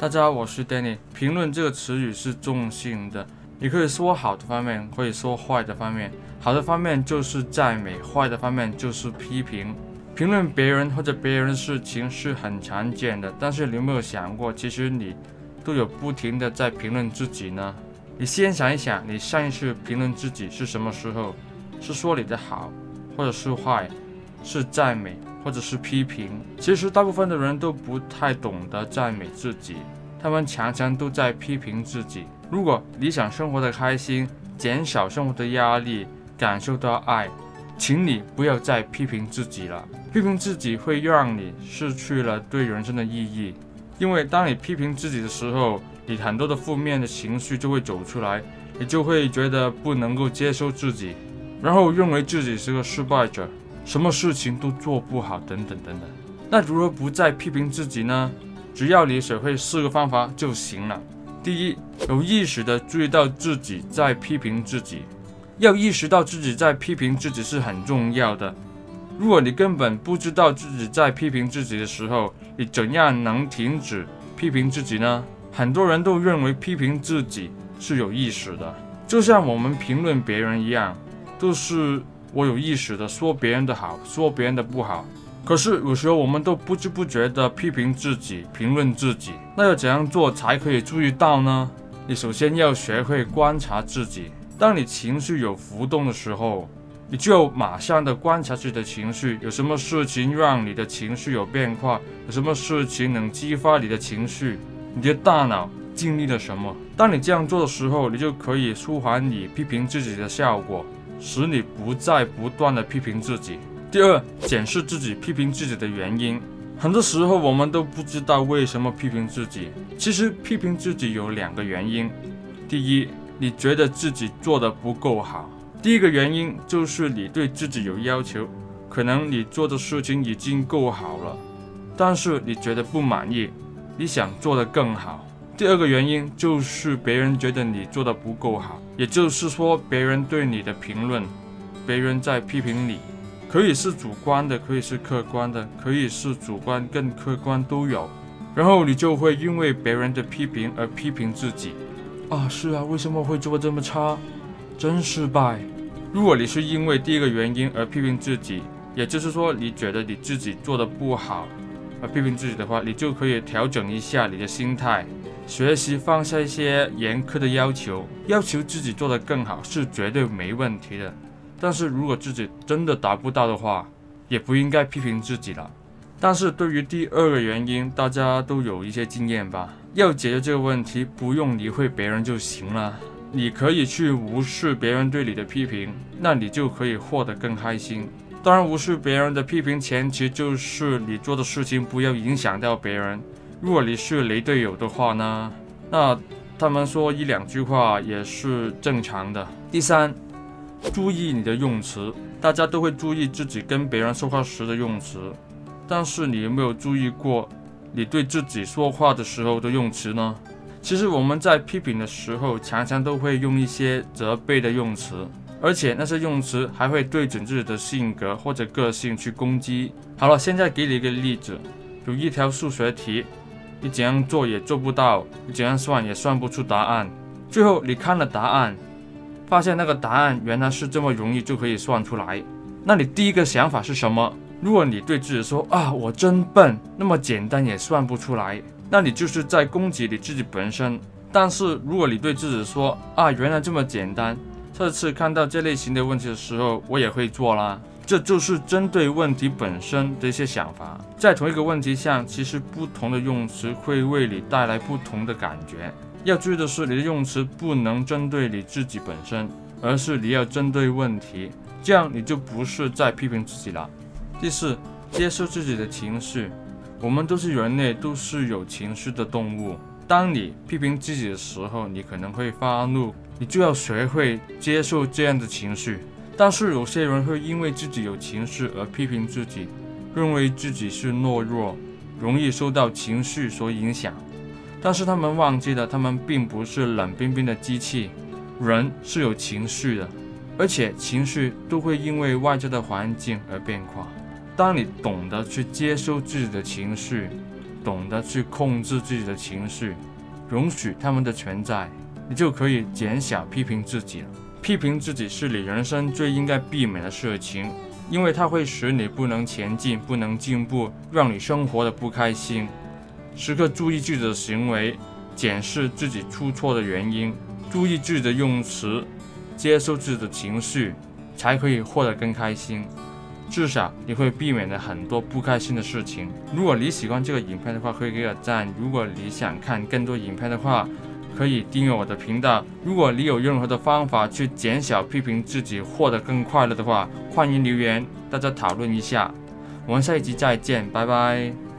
大家好，我是 Danny。评论这个词语是中性的，你可以说好的方面，可以说坏的方面。好的方面就是赞美，坏的方面就是批评。评论别人或者别人的事情是很常见的，但是你有没有想过，其实你都有不停的在评论自己呢？你先想一想，你上一次评论自己是什么时候？是说你的好，或者是坏，是赞美，或者是批评？其实大部分的人都不太懂得赞美自己，他们常常都在批评自己。如果你想生活的开心，减少生活的压力，感受到爱，请你不要再批评自己了。批评自己会让你失去了对人生的意义，因为当你批评自己的时候，你很多的负面的情绪就会走出来，你就会觉得不能够接受自己，然后认为自己是个失败者，什么事情都做不好，等等等等。那如何不再批评自己呢？只要你学会四个方法就行了。第一，有意识地注意到自己在批评自己。要意识到自己在批评自己是很重要的。如果你根本不知道自己在批评自己的时候，你怎样能停止批评自己呢？很多人都认为批评自己是有意识的，就像我们评论别人一样，都是我有意识的说别人的好，说别人的不好。可是有时候我们都不知不觉地批评自己，评论自己。那要怎样做才可以注意到呢？你首先要学会观察自己。当你情绪有浮动的时候，你就马上的观察自己的情绪，有什么事情让你的情绪有变化？有什么事情能激发你的情绪？你的大脑经历了什么？当你这样做的时候，你就可以舒缓你批评自己的效果，使你不再不断的批评自己。第二，检视自己批评自己的原因。很多时候我们都不知道为什么批评自己。其实批评自己有两个原因，第一。你觉得自己做得不够好，第一个原因就是你对自己有要求，可能你做的事情已经够好了，但是你觉得不满意，你想做得更好。第二个原因就是别人觉得你做得不够好，也就是说别人对你的评论，别人在批评你，可以是主观的，可以是客观的，可以是主观跟客观都有，然后你就会因为别人的批评而批评自己。啊，是啊，为什么会做这么差？真失败。如果你是因为第一个原因而批评自己，也就是说你觉得你自己做得不好而批评自己的话，你就可以调整一下你的心态，学习放下一些严苛的要求，要求自己做得更好是绝对没问题的。但是如果自己真的达不到的话，也不应该批评自己了。但是对于第二个原因，大家都有一些经验吧？要解决这个问题，不用理会别人就行了。你可以去无视别人对你的批评，那你就可以活得更开心。当然，无视别人的批评前提就是你做的事情不要影响到别人。如果你是雷队友的话呢，那他们说一两句话也是正常的。第三，注意你的用词，大家都会注意自己跟别人说话时的用词，但是你有没有注意过？你对自己说话的时候的用词呢？其实我们在批评的时候，常常都会用一些责备的用词，而且那些用词还会对准自己的性格或者个性去攻击。好了，现在给你一个例子，有一条数学题，你怎样做也做不到，你怎样算也算不出答案。最后你看了答案，发现那个答案原来是这么容易就可以算出来，那你第一个想法是什么？如果你对自己说啊，我真笨，那么简单也算不出来，那你就是在攻击你自己本身。但是如果你对自己说啊，原来这么简单，这次看到这类型的问题的时候，我也会做啦。这就是针对问题本身的一些想法。在同一个问题上，其实不同的用词会为你带来不同的感觉。要注意的是，你的用词不能针对你自己本身，而是你要针对问题，这样你就不是在批评自己了。第四，接受自己的情绪。我们都是人类，都是有情绪的动物。当你批评自己的时候，你可能会发怒，你就要学会接受这样的情绪。但是有些人会因为自己有情绪而批评自己，认为自己是懦弱，容易受到情绪所影响。但是他们忘记了，他们并不是冷冰冰的机器，人是有情绪的，而且情绪都会因为外在的环境而变化。当你懂得去接受自己的情绪，懂得去控制自己的情绪，容许他们的存在，你就可以减小批评自己了。批评自己是你人生最应该避免的事情，因为它会使你不能前进，不能进步，让你生活的不开心。时刻注意自己的行为，检视自己出错的原因，注意自己的用词，接受自己的情绪，才可以活得更开心。至少你会避免了很多不开心的事情。如果你喜欢这个影片的话，可以给个赞。如果你想看更多影片的话，可以订阅我的频道。如果你有任何的方法去减小批评自己，获得更快乐的话，欢迎留言，大家讨论一下。我们下一集再见，拜拜。